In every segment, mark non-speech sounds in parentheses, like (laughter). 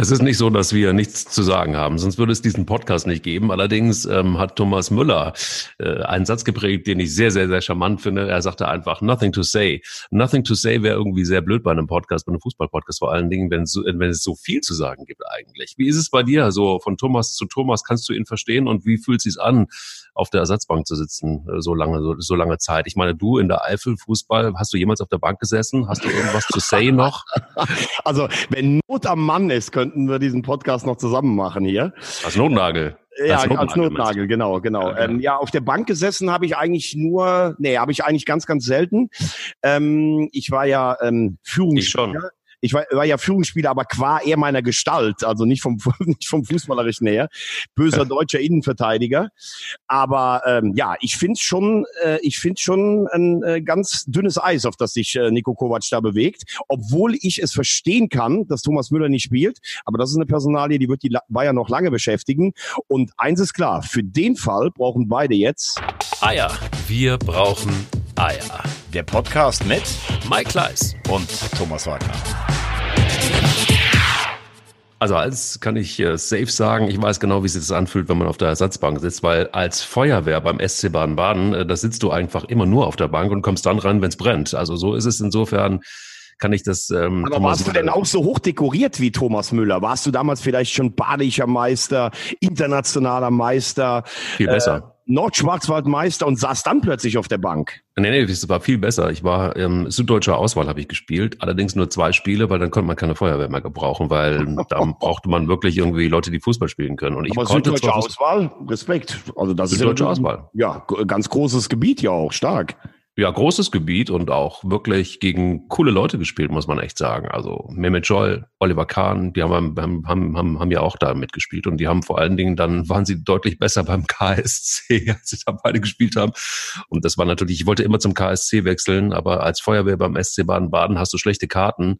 Es ist nicht so, dass wir nichts zu sagen haben, sonst würde es diesen Podcast nicht geben. Allerdings ähm, hat Thomas Müller äh, einen Satz geprägt, den ich sehr, sehr, sehr charmant finde. Er sagte einfach, nothing to say. Nothing to say wäre irgendwie sehr blöd bei einem Podcast, bei einem Fußballpodcast, vor allen Dingen, wenn es, wenn es so viel zu sagen gibt eigentlich. Wie ist es bei dir? So von Thomas zu Thomas, kannst du ihn verstehen und wie fühlt es sich an, auf der Ersatzbank zu sitzen, äh, so lange, so, so lange Zeit? Ich meine, du in der Eifel Fußball, hast du jemals auf der Bank gesessen? Hast du irgendwas zu say noch? (laughs) Also, wenn Not am Mann ist, können könnten wir diesen Podcast noch zusammen machen hier. Als Notnagel. Ja, als Notnagel, als Notnagel genau, genau. Ja, ja. Ähm, ja, auf der Bank gesessen habe ich eigentlich nur, nee, habe ich eigentlich ganz, ganz selten. Ähm, ich war ja ähm, Führungsspieler ich war, war ja Führungsspieler, aber qua eher meiner Gestalt, also nicht vom, (laughs) nicht vom Fußballerischen her. Böser (laughs) deutscher Innenverteidiger. Aber ähm, ja, ich finde schon, äh, ich finde schon ein äh, ganz dünnes Eis, auf das sich äh, Nico Kovac da bewegt. Obwohl ich es verstehen kann, dass Thomas Müller nicht spielt. Aber das ist eine Personalie, die wird die Bayern noch lange beschäftigen. Und eins ist klar, für den Fall brauchen beide jetzt Eier. Wir brauchen Eier. Der Podcast mit Mike Kleiss und Thomas Wagner. Also als kann ich äh, safe sagen, ich weiß genau, wie sich das anfühlt, wenn man auf der Ersatzbank sitzt, weil als Feuerwehr beim SC Baden-Baden, äh, da sitzt du einfach immer nur auf der Bank und kommst dann ran, wenn es brennt. Also so ist es insofern kann ich das. Ähm, Aber Thomas warst du denn auch so hoch dekoriert wie Thomas Müller? Warst du damals vielleicht schon badischer Meister, internationaler Meister? Viel besser. Äh, Nordschwarzwaldmeister und saß dann plötzlich auf der Bank. Nee, nee, das war viel besser. Ich war ähm, süddeutscher Auswahl habe ich gespielt, allerdings nur zwei Spiele, weil dann konnte man keine Feuerwehr mehr gebrauchen, weil (laughs) da brauchte man wirklich irgendwie Leute, die Fußball spielen können. Und ich Aber konnte süddeutsche Auswahl, Respekt. Also das süddeutsche ist ja, Auswahl. Ja, ganz großes Gebiet ja auch, stark ja, großes Gebiet und auch wirklich gegen coole Leute gespielt, muss man echt sagen. Also Mehmet Joel, Oliver Kahn, die haben, haben, haben, haben, haben ja auch da mitgespielt und die haben vor allen Dingen, dann waren sie deutlich besser beim (laughs) KSC, als sie da beide gespielt haben. Und das war natürlich, ich wollte immer zum KSC wechseln, aber als Feuerwehr beim SC Baden-Baden hast du schlechte Karten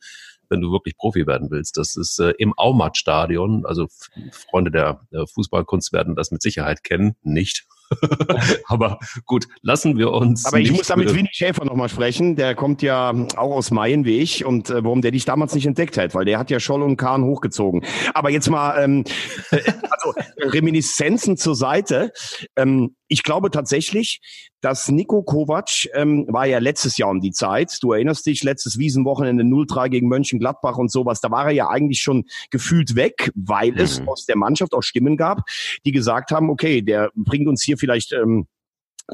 wenn du wirklich Profi werden willst. Das ist äh, im Aumat-Stadion. Also Freunde der äh, Fußballkunst werden das mit Sicherheit kennen. Nicht. (laughs) Aber gut, lassen wir uns. Aber ich muss da mit Winnie Schäfer nochmal sprechen. Der kommt ja auch aus Mayen wie ich und äh, warum der dich damals nicht entdeckt hat, weil der hat ja Scholl und Kahn hochgezogen. Aber jetzt mal, ähm, äh, (laughs) also Reminiszenzen zur Seite. Ähm, ich glaube tatsächlich, dass Nico Kovac ähm, war ja letztes Jahr um die Zeit. Du erinnerst dich, letztes Wiesenwochenende 0-3 gegen Mönchengladbach und sowas. Da war er ja eigentlich schon gefühlt weg, weil mhm. es aus der Mannschaft auch Stimmen gab, die gesagt haben, okay, der bringt uns hier vielleicht ähm,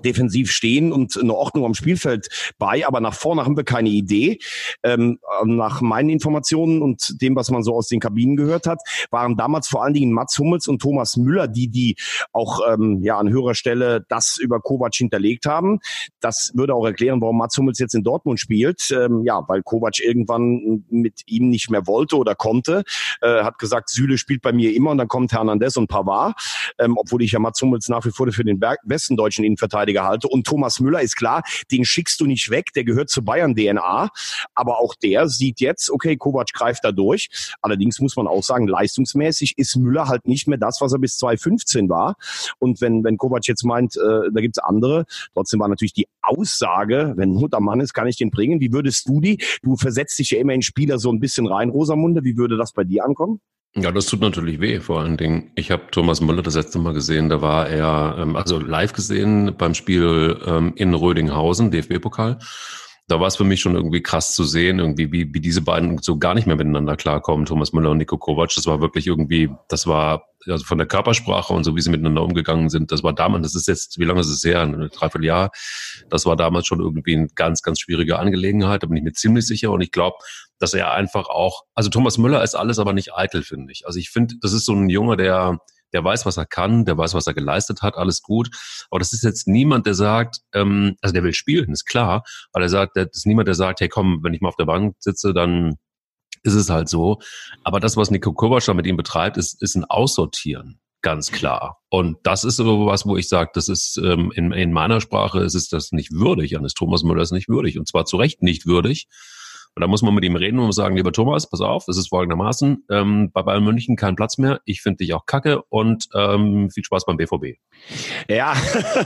defensiv stehen und eine Ordnung am Spielfeld bei, aber nach vorne haben wir keine Idee. Ähm, nach meinen Informationen und dem, was man so aus den Kabinen gehört hat, waren damals vor allen Dingen Mats Hummels und Thomas Müller, die die auch ähm, ja an höherer Stelle das über Kovac hinterlegt haben. Das würde auch erklären, warum Mats Hummels jetzt in Dortmund spielt. Ähm, ja, weil Kovac irgendwann mit ihm nicht mehr wollte oder konnte. Äh, hat gesagt, Süle spielt bei mir immer und dann kommt Hernandez und Pavard. Ähm, obwohl ich ja Mats Hummels nach wie vor für den besten deutschen Innenverteidiger Innenverteidiger halte. Und Thomas Müller ist klar, den schickst du nicht weg, der gehört zu Bayern DNA. Aber auch der sieht jetzt, okay, Kovac greift da durch. Allerdings muss man auch sagen, leistungsmäßig ist Müller halt nicht mehr das, was er bis 2015 war. Und wenn, wenn Kovac jetzt meint, äh, da gibt's andere, trotzdem war natürlich die Aussage, wenn am Mann ist, kann ich den bringen. Wie würdest du die? Du versetzt dich ja immer in Spieler so ein bisschen rein, Rosamunde. Wie würde das bei dir ankommen? Ja, das tut natürlich weh, vor allen Dingen. Ich habe Thomas Müller das letzte Mal gesehen, da war er, ähm, also live gesehen beim Spiel ähm, in Rödinghausen, DFB-Pokal. Da war es für mich schon irgendwie krass zu sehen, irgendwie, wie, wie diese beiden so gar nicht mehr miteinander klarkommen, Thomas Müller und Nico Kovac. Das war wirklich irgendwie, das war also von der Körpersprache und so, wie sie miteinander umgegangen sind, das war damals, das ist jetzt, wie lange ist es her? Ein Dreivierteljahr. Das war damals schon irgendwie eine ganz, ganz schwierige Angelegenheit, da bin ich mir ziemlich sicher. Und ich glaube, dass er einfach auch, also Thomas Müller ist alles aber nicht eitel, finde ich. Also ich finde, das ist so ein Junge, der, der weiß, was er kann, der weiß, was er geleistet hat, alles gut. Aber das ist jetzt niemand, der sagt, ähm, also der will spielen, ist klar, aber er sagt, das ist niemand, der sagt, hey komm, wenn ich mal auf der Bank sitze, dann ist es halt so. Aber das, was Nico Kovac mit ihm betreibt, ist, ist ein Aussortieren. Ganz klar. Und das ist aber was, wo ich sage, das ist ähm, in, in meiner Sprache ist es das nicht würdig, eines Thomas Müllers nicht würdig. Und zwar zu Recht nicht würdig, Und da muss man mit ihm reden und sagen, lieber Thomas, pass auf, es ist folgendermaßen, ähm, bei Bayern München kein Platz mehr, ich finde dich auch kacke und ähm, viel Spaß beim BVB. Ja,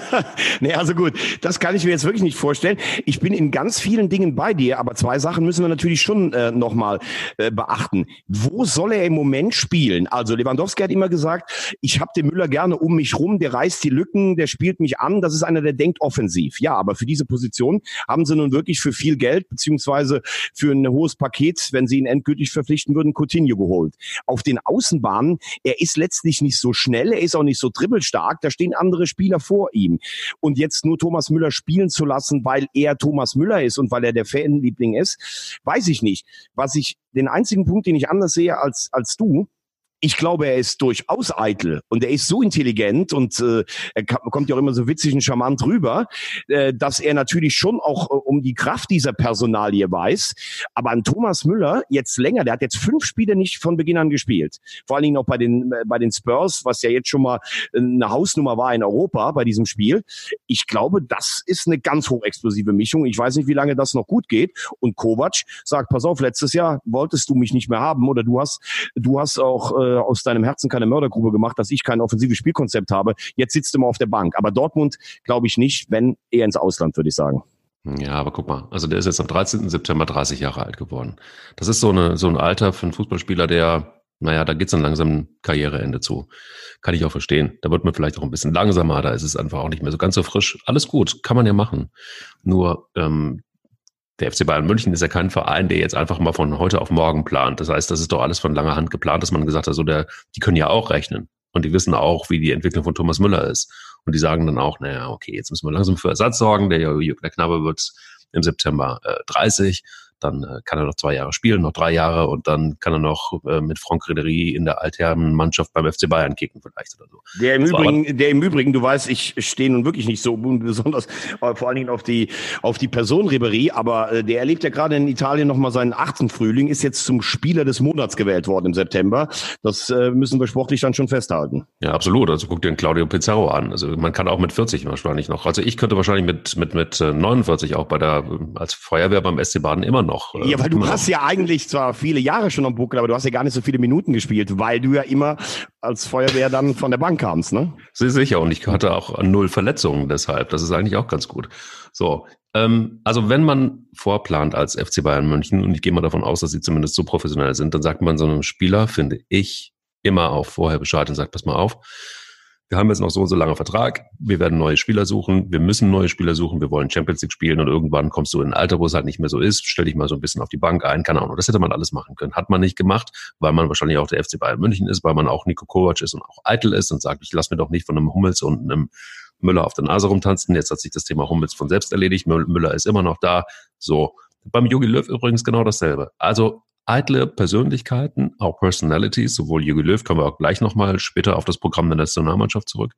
(laughs) nee, also gut, das kann ich mir jetzt wirklich nicht vorstellen. Ich bin in ganz vielen Dingen bei dir, aber zwei Sachen müssen wir natürlich schon äh, nochmal äh, beachten. Wo soll er im Moment spielen? Also Lewandowski hat immer gesagt, ich habe den Müller gerne um mich rum, der reißt die Lücken, der spielt mich an, das ist einer, der denkt offensiv. Ja, aber für diese Position haben sie nun wirklich für viel Geld beziehungsweise für ein hohes Paket, wenn sie ihn endgültig verpflichten würden, Coutinho geholt. Auf den Außenbahnen, er ist letztlich nicht so schnell, er ist auch nicht so dribbelstark, da stehen andere Spieler vor ihm. Und jetzt nur Thomas Müller spielen zu lassen, weil er Thomas Müller ist und weil er der Fanliebling ist, weiß ich nicht. Was ich, den einzigen Punkt, den ich anders sehe als, als du, ich glaube, er ist durchaus eitel und er ist so intelligent und äh, er kommt ja auch immer so witzig und charmant rüber, äh, dass er natürlich schon auch äh, um die Kraft dieser Personalie weiß. Aber an Thomas Müller jetzt länger, der hat jetzt fünf Spiele nicht von Beginn an gespielt. Vor allen Dingen auch bei den, äh, bei den Spurs, was ja jetzt schon mal eine Hausnummer war in Europa bei diesem Spiel. Ich glaube, das ist eine ganz hochexplosive Mischung. Ich weiß nicht, wie lange das noch gut geht. Und Kovac sagt, pass auf, letztes Jahr wolltest du mich nicht mehr haben oder du hast, du hast auch äh, äh, aus deinem Herzen keine Mördergrube gemacht, dass ich kein offensives Spielkonzept habe. Jetzt sitzt du mal auf der Bank. Aber Dortmund glaube ich nicht, wenn eher ins Ausland, würde ich sagen. Ja, aber guck mal, also der ist jetzt am 13. September 30 Jahre alt geworden. Das ist so, eine, so ein Alter für einen Fußballspieler, der, naja, da geht's dann langsam Karriereende zu. Kann ich auch verstehen. Da wird man vielleicht auch ein bisschen langsamer, da ist es einfach auch nicht mehr so ganz so frisch. Alles gut, kann man ja machen. Nur ähm, der FC Bayern München ist ja kein Verein, der jetzt einfach mal von heute auf morgen plant. Das heißt, das ist doch alles von langer Hand geplant, dass man gesagt hat, so der, die können ja auch rechnen. Und die wissen auch, wie die Entwicklung von Thomas Müller ist. Und die sagen dann auch, naja, okay, jetzt müssen wir langsam für Ersatz sorgen. Der, der Knabe wird im September äh, 30 dann äh, kann er noch zwei Jahre spielen, noch drei Jahre und dann kann er noch äh, mit Franck Ribery in der Altherrenmannschaft beim FC Bayern kicken vielleicht oder so. Der im, Übrigen, der im Übrigen, du weißt, ich stehe nun wirklich nicht so besonders äh, vor allen Dingen auf die, auf die Person Ribery, aber äh, der erlebt ja gerade in Italien nochmal seinen achten Frühling, ist jetzt zum Spieler des Monats gewählt worden im September. Das äh, müssen wir sportlich dann schon festhalten. Ja, absolut. Also guck dir den Claudio Pizarro an. Also man kann auch mit 40 wahrscheinlich noch. Also ich könnte wahrscheinlich mit, mit, mit 49 äh, auch bei der, als Feuerwehr beim SC Baden immer noch. Äh, ja, weil du hast ja eigentlich zwar viele Jahre schon am Buckel, aber du hast ja gar nicht so viele Minuten gespielt, weil du ja immer als Feuerwehr dann von der Bank kamst, ne? Sehr sicher. Und ich hatte auch null Verletzungen deshalb. Das ist eigentlich auch ganz gut. So. Ähm, also wenn man vorplant als FC Bayern München, und ich gehe mal davon aus, dass sie zumindest so professionell sind, dann sagt man so einem Spieler, finde ich, immer auch vorher Bescheid und sagt, pass mal auf, wir haben jetzt noch so und so lange Vertrag, wir werden neue Spieler suchen, wir müssen neue Spieler suchen, wir wollen Champions League spielen und irgendwann kommst du in ein Alter, wo es halt nicht mehr so ist, stell dich mal so ein bisschen auf die Bank ein, keine Ahnung. Das hätte man alles machen können. Hat man nicht gemacht, weil man wahrscheinlich auch der FC Bayern München ist, weil man auch Nico Kovac ist und auch eitel ist und sagt, ich lass mir doch nicht von einem Hummels und einem Müller auf der Nase rumtanzen. Jetzt hat sich das Thema Hummels von selbst erledigt. Müller ist immer noch da. So. Beim Jogi Löw übrigens genau dasselbe. Also eitle Persönlichkeiten, auch Personalities, sowohl Jürgen Löw, kommen wir auch gleich nochmal später auf das Programm der Nationalmannschaft zurück.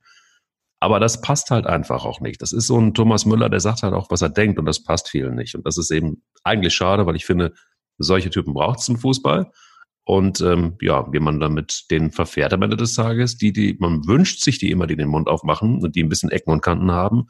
Aber das passt halt einfach auch nicht. Das ist so ein Thomas Müller, der sagt halt auch, was er denkt und das passt vielen nicht. Und das ist eben eigentlich schade, weil ich finde, solche Typen braucht es im Fußball. Und ähm, ja, wie man damit den verfährt am Ende des Tages, die, die, man wünscht sich die immer, die den Mund aufmachen und die ein bisschen Ecken und Kanten haben,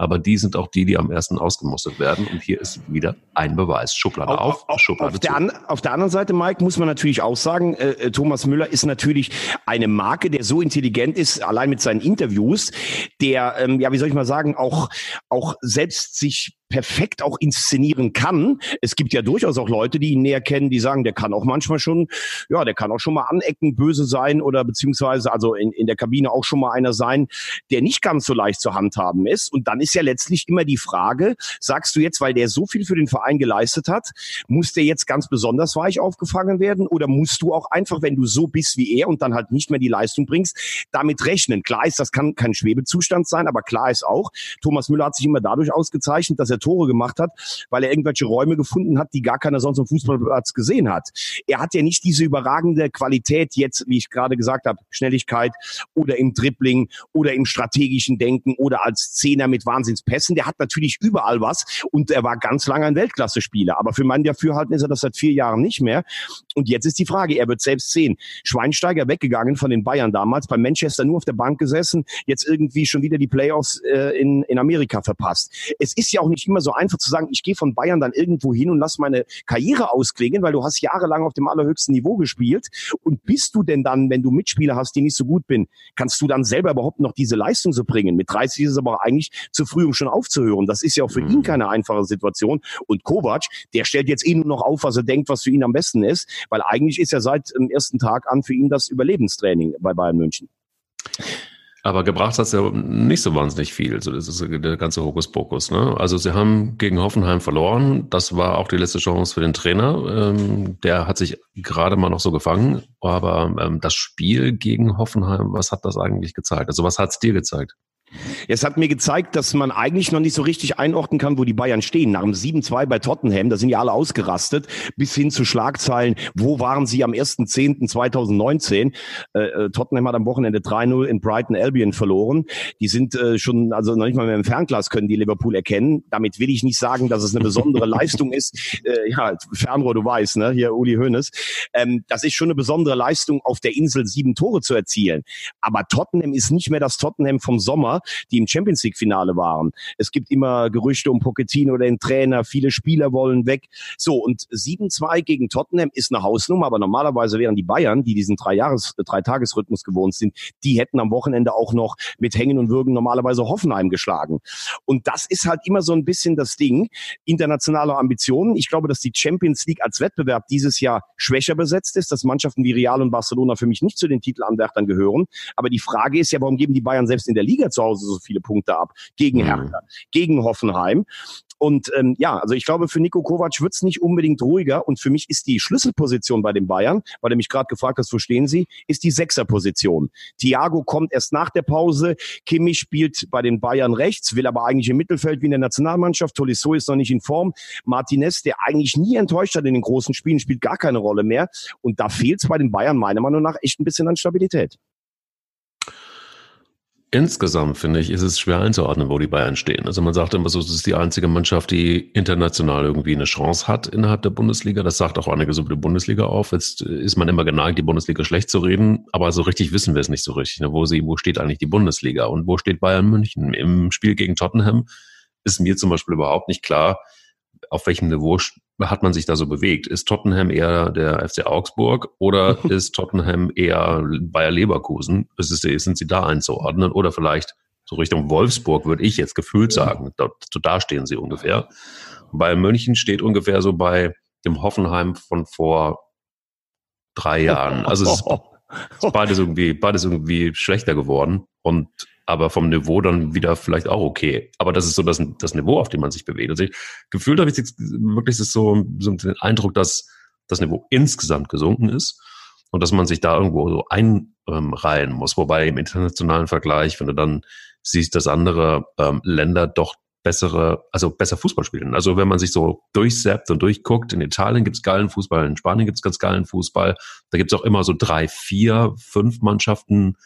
aber die sind auch die, die am ersten ausgemustert werden. Und hier ist wieder ein Beweis. Schublade auf, auf Schublade auf zu. Der auf der anderen Seite, Mike, muss man natürlich auch sagen, äh, äh, Thomas Müller ist natürlich eine Marke, der so intelligent ist, allein mit seinen Interviews, der, ähm, ja, wie soll ich mal sagen, auch, auch selbst sich perfekt auch inszenieren kann. Es gibt ja durchaus auch Leute, die ihn näher kennen, die sagen, der kann auch manchmal schon, ja, der kann auch schon mal anecken, böse sein oder beziehungsweise also in, in der Kabine auch schon mal einer sein, der nicht ganz so leicht zu handhaben ist. Und dann ist ja letztlich immer die Frage, sagst du jetzt, weil der so viel für den Verein geleistet hat, muss der jetzt ganz besonders weich aufgefangen werden oder musst du auch einfach, wenn du so bist wie er und dann halt nicht mehr die Leistung bringst, damit rechnen? Klar ist, das kann kein Schwebezustand sein, aber klar ist auch, Thomas Müller hat sich immer dadurch ausgezeichnet, dass er Tore gemacht hat, weil er irgendwelche Räume gefunden hat, die gar keiner sonst am Fußballplatz gesehen hat. Er hat ja nicht diese überragende Qualität jetzt, wie ich gerade gesagt habe, Schnelligkeit oder im Dribbling oder im strategischen Denken oder als Zehner mit Wahnsinnspässen. Der hat natürlich überall was und er war ganz lange ein Weltklasse-Spieler. Aber für mein Dafürhalten ist er das seit vier Jahren nicht mehr. Und jetzt ist die Frage, er wird selbst sehen. Schweinsteiger weggegangen von den Bayern damals, bei Manchester nur auf der Bank gesessen, jetzt irgendwie schon wieder die Playoffs äh, in, in Amerika verpasst. Es ist ja auch nicht immer so einfach zu sagen, ich gehe von Bayern dann irgendwo hin und lass meine Karriere ausklingen, weil du hast jahrelang auf dem allerhöchsten Niveau gespielt. Und bist du denn dann, wenn du Mitspieler hast, die nicht so gut bin, kannst du dann selber überhaupt noch diese Leistung so bringen? Mit 30 ist es aber eigentlich zu früh, um schon aufzuhören. Das ist ja auch für mhm. ihn keine einfache Situation. Und Kovac, der stellt jetzt eh nur noch auf, was er denkt, was für ihn am besten ist, weil eigentlich ist ja seit dem ersten Tag an für ihn das Überlebenstraining bei Bayern München. Aber gebracht hat es ja nicht so wahnsinnig viel. So, das ist der ganze Hokuspokus. Ne? Also sie haben gegen Hoffenheim verloren. Das war auch die letzte Chance für den Trainer. Ähm, der hat sich gerade mal noch so gefangen. Aber ähm, das Spiel gegen Hoffenheim, was hat das eigentlich gezeigt? Also was hat es dir gezeigt? Es hat mir gezeigt, dass man eigentlich noch nicht so richtig einordnen kann, wo die Bayern stehen. Nach dem 7-2 bei Tottenham, da sind ja alle ausgerastet, bis hin zu Schlagzeilen, wo waren sie am 1.10.2019? Äh, äh, Tottenham hat am Wochenende 3-0 in Brighton Albion verloren. Die sind äh, schon, also noch nicht mal mehr im Fernglas können die Liverpool erkennen. Damit will ich nicht sagen, dass es eine besondere (laughs) Leistung ist. Äh, ja, Fernrohr, du weißt, ne? hier Uli Hoeneß. Ähm, das ist schon eine besondere Leistung, auf der Insel sieben Tore zu erzielen. Aber Tottenham ist nicht mehr das Tottenham vom Sommer, die im Champions League Finale waren. Es gibt immer Gerüchte um Pochettino oder den Trainer. Viele Spieler wollen weg. So, und 7-2 gegen Tottenham ist eine Hausnummer, aber normalerweise wären die Bayern, die diesen drei Jahres, drei Tagesrhythmus gewohnt sind, die hätten am Wochenende auch noch mit Hängen und Würgen normalerweise Hoffenheim geschlagen. Und das ist halt immer so ein bisschen das Ding. Internationale Ambitionen. Ich glaube, dass die Champions League als Wettbewerb dieses Jahr schwächer besetzt ist, dass Mannschaften wie Real und Barcelona für mich nicht zu den Titelanwärtern gehören. Aber die Frage ist ja, warum geben die Bayern selbst in der Liga zu Hause so viele Punkte ab. Gegen mhm. Hertha, gegen Hoffenheim. Und ähm, ja, also ich glaube, für Nico Kovac wird's nicht unbedingt ruhiger. Und für mich ist die Schlüsselposition bei den Bayern, weil er mich gerade gefragt hat, wo stehen sie, ist die Sechserposition. Thiago kommt erst nach der Pause. Kimmich spielt bei den Bayern rechts, will aber eigentlich im Mittelfeld wie in der Nationalmannschaft. Tolisso ist noch nicht in Form. Martinez, der eigentlich nie enttäuscht hat in den großen Spielen, spielt gar keine Rolle mehr. Und da fehlt's bei den Bayern meiner Meinung nach echt ein bisschen an Stabilität. Insgesamt finde ich, ist es schwer einzuordnen, wo die Bayern stehen. Also man sagt immer so, es ist die einzige Mannschaft, die international irgendwie eine Chance hat innerhalb der Bundesliga. Das sagt auch einiges über die Bundesliga auf. Jetzt ist man immer geneigt, die Bundesliga schlecht zu reden, aber so richtig wissen wir es nicht so richtig. Ne? Wo, sie, wo steht eigentlich die Bundesliga und wo steht Bayern München? Im Spiel gegen Tottenham ist mir zum Beispiel überhaupt nicht klar, auf welchem Niveau hat man sich da so bewegt? Ist Tottenham eher der FC Augsburg oder (laughs) ist Tottenham eher Bayer Leverkusen? Ist es, sind sie da einzuordnen? Oder vielleicht so Richtung Wolfsburg, würde ich jetzt gefühlt sagen. Da, da stehen sie ungefähr. Bei München steht ungefähr so bei dem Hoffenheim von vor drei Jahren. Also es ist, (laughs) ist beides irgendwie, beides irgendwie schlechter geworden. Und aber vom Niveau dann wieder vielleicht auch okay. Aber das ist so das, das Niveau, auf dem man sich bewegt. Also ich, gefühlt habe ich jetzt wirklich so, so den Eindruck, dass das Niveau insgesamt gesunken ist und dass man sich da irgendwo so einreihen muss. Wobei im internationalen Vergleich, wenn du dann siehst, dass andere ähm, Länder doch bessere, also besser Fußball spielen. Also wenn man sich so durchsappt und durchguckt, in Italien gibt's geilen Fußball, in Spanien gibt's ganz geilen Fußball, da gibt's auch immer so drei, vier, fünf Mannschaften,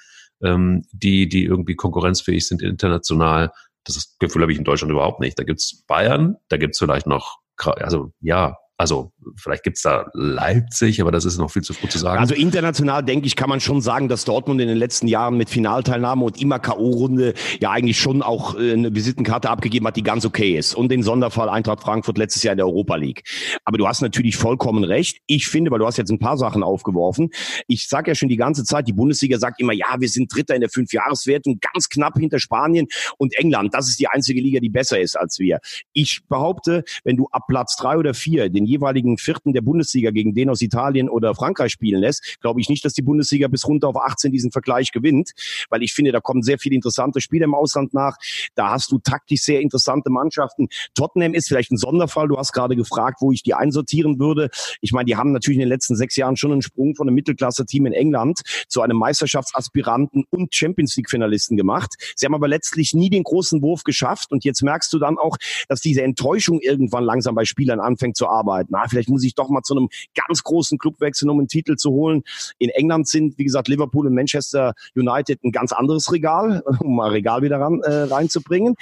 ähm, die, die irgendwie konkurrenzfähig sind international. Das Gefühl habe ich in Deutschland überhaupt nicht. Da gibt's Bayern, da gibt's vielleicht noch, also ja, also vielleicht gibt's da Leipzig, aber das ist noch viel zu früh zu sagen. Also international, denke ich, kann man schon sagen, dass Dortmund in den letzten Jahren mit Finalteilnahme und immer K.O.-Runde ja eigentlich schon auch äh, eine Visitenkarte abgegeben hat, die ganz okay ist. Und den Sonderfall Eintracht Frankfurt letztes Jahr in der Europa League. Aber du hast natürlich vollkommen recht. Ich finde, weil du hast jetzt ein paar Sachen aufgeworfen. Ich sage ja schon die ganze Zeit, die Bundesliga sagt immer, ja, wir sind Dritter in der Fünfjahreswertung, ganz knapp hinter Spanien und England. Das ist die einzige Liga, die besser ist als wir. Ich behaupte, wenn du ab Platz drei oder vier den jeweiligen Vierten der Bundesliga gegen den aus Italien oder Frankreich spielen lässt, glaube ich nicht, dass die Bundesliga bis runter auf 18 diesen Vergleich gewinnt, weil ich finde, da kommen sehr viele interessante Spiele im Ausland nach. Da hast du taktisch sehr interessante Mannschaften. Tottenham ist vielleicht ein Sonderfall. Du hast gerade gefragt, wo ich die einsortieren würde. Ich meine, die haben natürlich in den letzten sechs Jahren schon einen Sprung von einem Mittelklasse-Team in England zu einem Meisterschaftsaspiranten und Champions League-Finalisten gemacht. Sie haben aber letztlich nie den großen Wurf geschafft und jetzt merkst du dann auch, dass diese Enttäuschung irgendwann langsam bei Spielern anfängt zu arbeiten arbeiten. Na, vielleicht muss ich doch mal zu einem ganz großen Club wechseln, um einen Titel zu holen. In England sind, wie gesagt, Liverpool und Manchester United ein ganz anderes Regal, (laughs) um mal Regal wieder ran, äh, reinzubringen.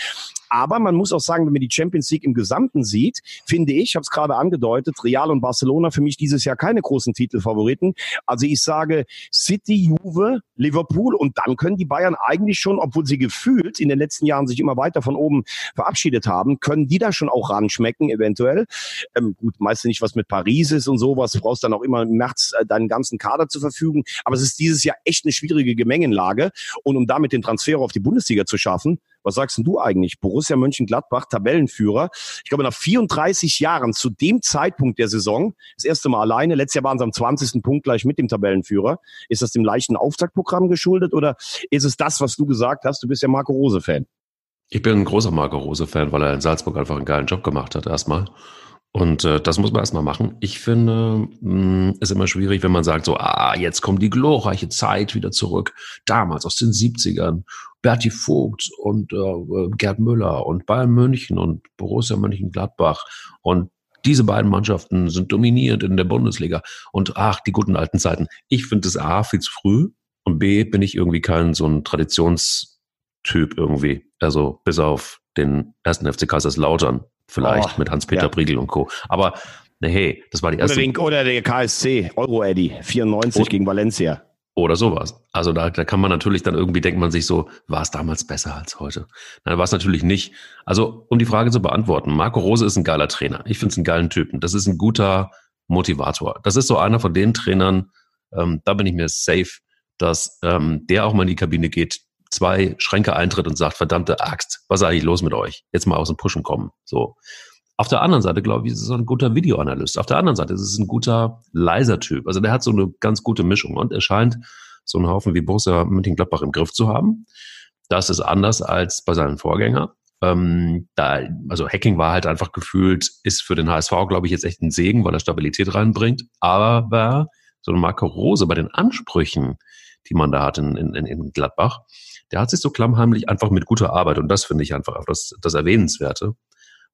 Aber man muss auch sagen, wenn man die Champions League im Gesamten sieht, finde ich, habe es gerade angedeutet, Real und Barcelona für mich dieses Jahr keine großen Titelfavoriten. Also ich sage City, Juve, Liverpool und dann können die Bayern eigentlich schon, obwohl sie gefühlt in den letzten Jahren sich immer weiter von oben verabschiedet haben, können die da schon auch ranschmecken eventuell. Ähm, gut, meist nicht, was mit Paris ist und sowas. Du brauchst dann auch immer im März äh, deinen ganzen Kader zur Verfügung. Aber es ist dieses Jahr echt eine schwierige Gemengenlage. Und um damit den Transfer auf die Bundesliga zu schaffen, was sagst denn du eigentlich? Borussia Mönchengladbach, Tabellenführer. Ich glaube, nach 34 Jahren zu dem Zeitpunkt der Saison, das erste Mal alleine, letztes Jahr waren sie am 20. Punkt gleich mit dem Tabellenführer. Ist das dem leichten Auftaktprogramm geschuldet oder ist es das, was du gesagt hast? Du bist ja Marco Rose-Fan. Ich bin ein großer Marco Rose-Fan, weil er in Salzburg einfach einen geilen Job gemacht hat, erstmal. Und äh, das muss man erstmal machen. Ich finde, mh, ist immer schwierig, wenn man sagt, so, ah, jetzt kommt die glorreiche Zeit wieder zurück. Damals aus den 70ern. Berti Vogt und äh, Gerd Müller und Bayern München und Borussia Mönchengladbach. Und diese beiden Mannschaften sind dominierend in der Bundesliga. Und ach, die guten alten Zeiten. Ich finde es A, viel zu früh. Und B, bin ich irgendwie kein so ein Traditionstyp irgendwie. Also bis auf den ersten FC Kaiserslautern vielleicht oh, mit Hans-Peter ja. Briegel und Co. Aber hey, das war die erste. Oder, den, oder der KSC, Euro-Eddy, 94 oh, gegen Valencia. Oder sowas. Also da, da kann man natürlich dann irgendwie, denkt man sich so, war es damals besser als heute? Nein, war es natürlich nicht. Also um die Frage zu beantworten, Marco Rose ist ein geiler Trainer. Ich finde es einen geilen Typen. Das ist ein guter Motivator. Das ist so einer von den Trainern, ähm, da bin ich mir safe, dass ähm, der auch mal in die Kabine geht, zwei Schränke eintritt und sagt, verdammte Axt, was ist eigentlich los mit euch? Jetzt mal aus dem Pushen kommen. So. Auf der anderen Seite, glaube ich, ist es ein guter Videoanalyst. Auf der anderen Seite ist es ein guter leiser Typ. Also der hat so eine ganz gute Mischung und er scheint so einen Haufen wie Borussia Mönchengladbach im Griff zu haben. Das ist anders als bei seinem Vorgänger. Ähm, da, also Hacking war halt einfach gefühlt, ist für den HSV, glaube ich, jetzt echt ein Segen, weil er Stabilität reinbringt. Aber so ein Marco Rose bei den Ansprüchen, die man da hat in, in, in Gladbach, der hat sich so klammheimlich einfach mit guter Arbeit, und das finde ich einfach das, das Erwähnenswerte,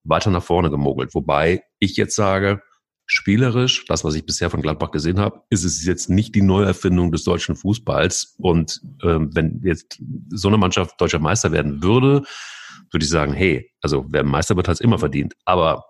weiter nach vorne gemogelt. Wobei ich jetzt sage, spielerisch, das, was ich bisher von Gladbach gesehen habe, ist es jetzt nicht die Neuerfindung des deutschen Fußballs. Und ähm, wenn jetzt so eine Mannschaft deutscher Meister werden würde, würde ich sagen, hey, also wer Meister wird, hat es immer verdient. Aber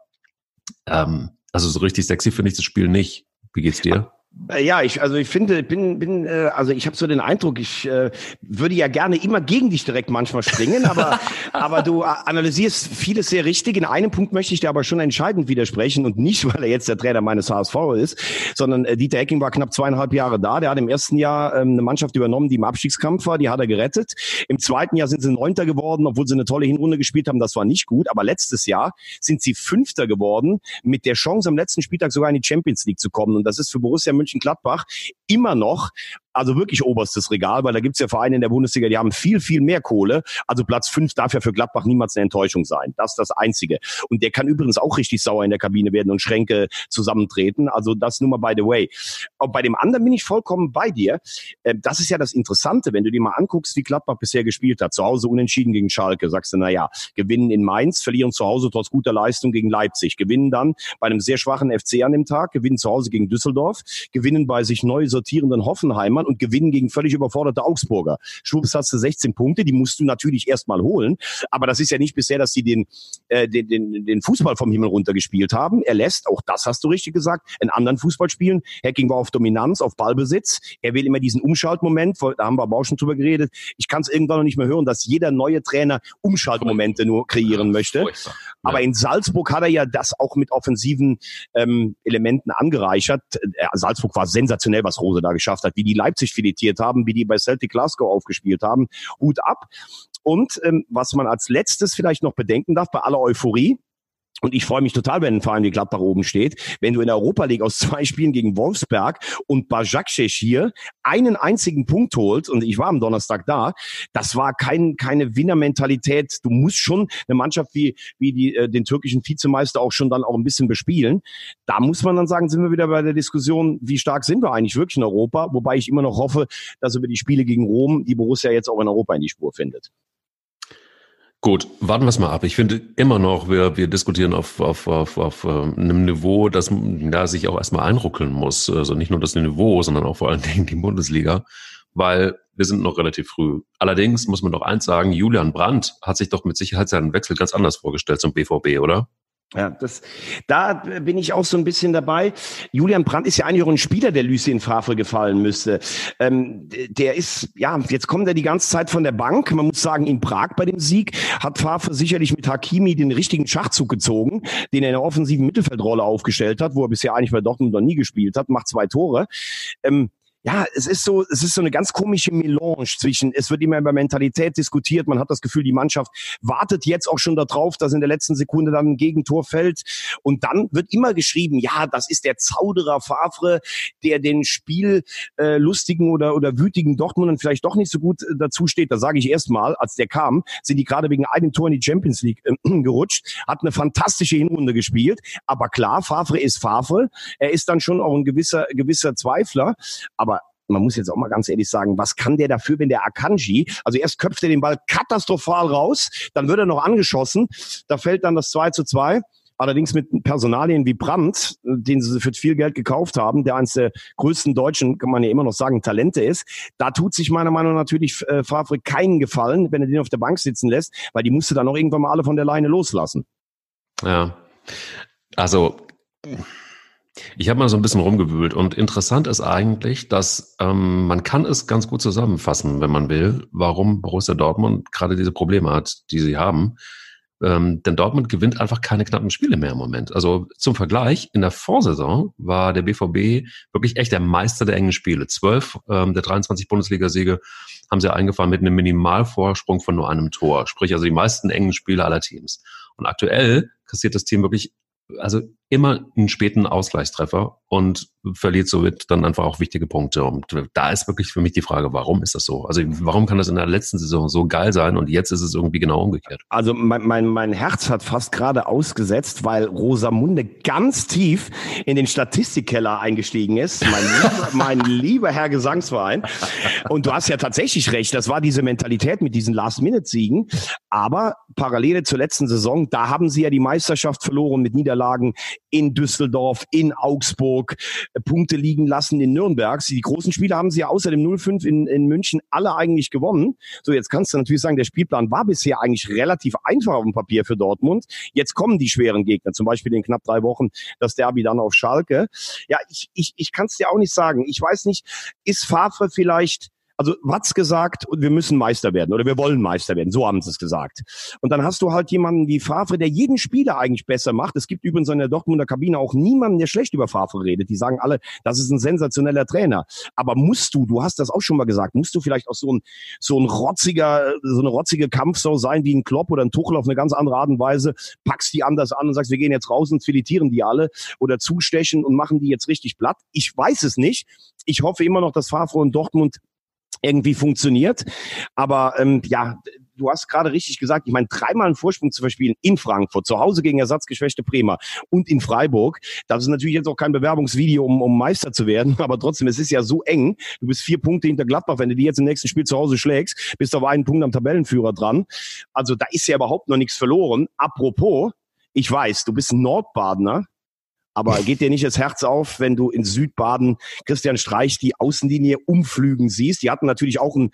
ähm, also so richtig sexy finde ich das Spiel nicht. Wie geht's dir? Äh, ja, ich also ich finde, bin bin äh, also ich habe so den Eindruck, ich äh, würde ja gerne immer gegen dich direkt manchmal springen, aber (laughs) aber du analysierst vieles sehr richtig. In einem Punkt möchte ich dir aber schon entscheidend widersprechen und nicht, (laughs) weil er jetzt der Trainer meines HSV ist, sondern äh, Dieter Hecking war knapp zweieinhalb Jahre da. Der hat im ersten Jahr ähm, eine Mannschaft übernommen, die im Abstiegskampf war, die hat er gerettet. Im zweiten Jahr sind sie Neunter geworden, obwohl sie eine tolle Hinrunde gespielt haben. Das war nicht gut. Aber letztes Jahr sind sie Fünfter geworden, mit der Chance am letzten Spieltag sogar in die Champions League zu kommen. Und das ist für Borussia Mönchengladbach immer noch also wirklich oberstes Regal, weil da gibt's ja Vereine in der Bundesliga, die haben viel, viel mehr Kohle. Also Platz fünf darf ja für Gladbach niemals eine Enttäuschung sein. Das ist das Einzige. Und der kann übrigens auch richtig sauer in der Kabine werden und Schränke zusammentreten. Also das nur mal by the way. Auch bei dem anderen bin ich vollkommen bei dir. Äh, das ist ja das Interessante, wenn du dir mal anguckst, wie Gladbach bisher gespielt hat. Zu Hause unentschieden gegen Schalke. Sagst du, na ja, gewinnen in Mainz, verlieren zu Hause trotz guter Leistung gegen Leipzig. Gewinnen dann bei einem sehr schwachen FC an dem Tag, gewinnen zu Hause gegen Düsseldorf, gewinnen bei sich neu sortierenden Hoffenheimern und gewinnen gegen völlig überforderte Augsburger. Schwupps hast du 16 Punkte, die musst du natürlich erstmal holen. Aber das ist ja nicht bisher, dass sie den, äh, den, den, den Fußball vom Himmel runter gespielt haben. Er lässt, auch das hast du richtig gesagt, in anderen Fußballspielen. Hacking war auf Dominanz, auf Ballbesitz. Er will immer diesen Umschaltmoment, da haben wir aber auch schon drüber geredet. Ich kann es irgendwann noch nicht mehr hören, dass jeder neue Trainer Umschaltmomente nur kreieren möchte. Aber in Salzburg hat er ja das auch mit offensiven ähm, Elementen angereichert. Äh, Salzburg war sensationell, was Rose da geschafft hat, wie die Leipzig Leipzig filetiert haben, wie die bei Celtic Glasgow aufgespielt haben. Hut ab. Und ähm, was man als letztes vielleicht noch bedenken darf, bei aller Euphorie, und ich freue mich total, wenn ein Verein wie Gladbach oben steht. Wenn du in der Europa League aus (laughs) zwei Spielen gegen Wolfsberg und Bajakcic hier einen einzigen Punkt holst, und ich war am Donnerstag da, das war kein, keine Winnermentalität. Du musst schon eine Mannschaft wie, wie die, äh, den türkischen Vizemeister auch schon dann auch ein bisschen bespielen. Da muss man dann sagen, sind wir wieder bei der Diskussion, wie stark sind wir eigentlich wirklich in Europa? Wobei ich immer noch hoffe, dass über die Spiele gegen Rom die Borussia jetzt auch in Europa in die Spur findet. Gut, warten wir es mal ab. Ich finde immer noch, wir, wir diskutieren auf, auf, auf, auf äh, einem Niveau, das da sich auch erstmal einruckeln muss. Also nicht nur das Niveau, sondern auch vor allen (laughs) Dingen die Bundesliga. Weil wir sind noch relativ früh. Allerdings muss man doch eins sagen, Julian Brandt hat sich doch mit Sicherheit seinen Wechsel ganz anders vorgestellt zum BVB, oder? Ja, das, da bin ich auch so ein bisschen dabei. Julian Brandt ist ja eigentlich auch ein Spieler, der Lucien Favre gefallen müsste. Ähm, der ist, ja, jetzt kommt er die ganze Zeit von der Bank. Man muss sagen, in Prag bei dem Sieg hat Favre sicherlich mit Hakimi den richtigen Schachzug gezogen, den er in der offensiven Mittelfeldrolle aufgestellt hat, wo er bisher eigentlich bei Dortmund noch nie gespielt hat, macht zwei Tore. Ähm, ja, es ist so, es ist so eine ganz komische Melange zwischen, es wird immer über Mentalität diskutiert, man hat das Gefühl, die Mannschaft wartet jetzt auch schon darauf, dass in der letzten Sekunde dann ein Gegentor fällt. Und dann wird immer geschrieben, ja, das ist der Zauderer Favre, der den spiellustigen äh, oder, oder wütigen Dortmundern vielleicht doch nicht so gut äh, dazu steht. Da sage ich erstmal, als der kam, sind die gerade wegen einem Tor in die Champions League äh, (clears throat) gerutscht, hat eine fantastische Hinrunde gespielt, aber klar, Favre ist Favre, er ist dann schon auch ein gewisser, gewisser Zweifler, aber man muss jetzt auch mal ganz ehrlich sagen, was kann der dafür, wenn der Akanji, also erst köpft er den Ball katastrophal raus, dann wird er noch angeschossen, da fällt dann das 2 zu 2. Allerdings mit Personalien wie Brandt, den sie für viel Geld gekauft haben, der eines der größten Deutschen, kann man ja immer noch sagen, Talente ist. Da tut sich meiner Meinung nach natürlich äh, Favre keinen Gefallen, wenn er den auf der Bank sitzen lässt, weil die musste dann auch irgendwann mal alle von der Leine loslassen. Ja, also ich habe mal so ein bisschen rumgewühlt und interessant ist eigentlich, dass ähm, man kann es ganz gut zusammenfassen, wenn man will, warum Borussia Dortmund gerade diese Probleme hat, die sie haben. Ähm, denn Dortmund gewinnt einfach keine knappen Spiele mehr im Moment. Also zum Vergleich, in der Vorsaison war der BVB wirklich echt der Meister der engen Spiele. Zwölf ähm, der 23 Bundesligasiege haben sie eingefahren mit einem Minimalvorsprung von nur einem Tor. Sprich also die meisten engen Spiele aller Teams. Und aktuell kassiert das Team wirklich also immer einen späten Ausgleichstreffer und verliert somit dann einfach auch wichtige Punkte. Und da ist wirklich für mich die Frage, warum ist das so? Also warum kann das in der letzten Saison so geil sein und jetzt ist es irgendwie genau umgekehrt? Also mein, mein, mein Herz hat fast gerade ausgesetzt, weil Rosamunde ganz tief in den Statistikkeller eingestiegen ist. Mein lieber, (laughs) mein lieber Herr Gesangsverein. Und du hast ja tatsächlich recht, das war diese Mentalität mit diesen Last-Minute-Siegen. Aber parallel zur letzten Saison, da haben sie ja die Meisterschaft verloren mit Niederlagen in Düsseldorf, in Augsburg, äh, Punkte liegen lassen in Nürnberg. Die großen Spiele haben sie ja außer dem 0-5 in, in München alle eigentlich gewonnen. So, jetzt kannst du natürlich sagen, der Spielplan war bisher eigentlich relativ einfach auf dem Papier für Dortmund. Jetzt kommen die schweren Gegner, zum Beispiel in knapp drei Wochen das Derby dann auf Schalke. Ja, ich, ich, ich kann es dir auch nicht sagen. Ich weiß nicht, ist Favre vielleicht also Watz gesagt, wir müssen Meister werden oder wir wollen Meister werden. So haben sie es gesagt. Und dann hast du halt jemanden wie Favre, der jeden Spieler eigentlich besser macht. Es gibt übrigens in der Dortmunder Kabine auch niemanden, der schlecht über Favre redet. Die sagen alle, das ist ein sensationeller Trainer. Aber musst du, du hast das auch schon mal gesagt, musst du vielleicht auch so ein, so ein rotziger, so eine rotzige Kampfsau sein wie ein Klopp oder ein Tuchel auf eine ganz andere Art und Weise, packst die anders an und sagst, wir gehen jetzt raus und filetieren die alle oder zustechen und machen die jetzt richtig platt. Ich weiß es nicht. Ich hoffe immer noch, dass Favre und Dortmund irgendwie funktioniert. Aber ähm, ja, du hast gerade richtig gesagt, ich meine, dreimal einen Vorsprung zu verspielen in Frankfurt, zu Hause gegen ersatzgeschwächte Bremer und in Freiburg, das ist natürlich jetzt auch kein Bewerbungsvideo, um, um Meister zu werden, (laughs) aber trotzdem, es ist ja so eng. Du bist vier Punkte hinter Gladbach, wenn du die jetzt im nächsten Spiel zu Hause schlägst, bist du auf einen Punkt am Tabellenführer dran. Also da ist ja überhaupt noch nichts verloren. Apropos, ich weiß, du bist Nordbadener, aber geht dir nicht das Herz auf, wenn du in Südbaden Christian Streich die Außenlinie umflügen siehst? Die hatten natürlich auch ein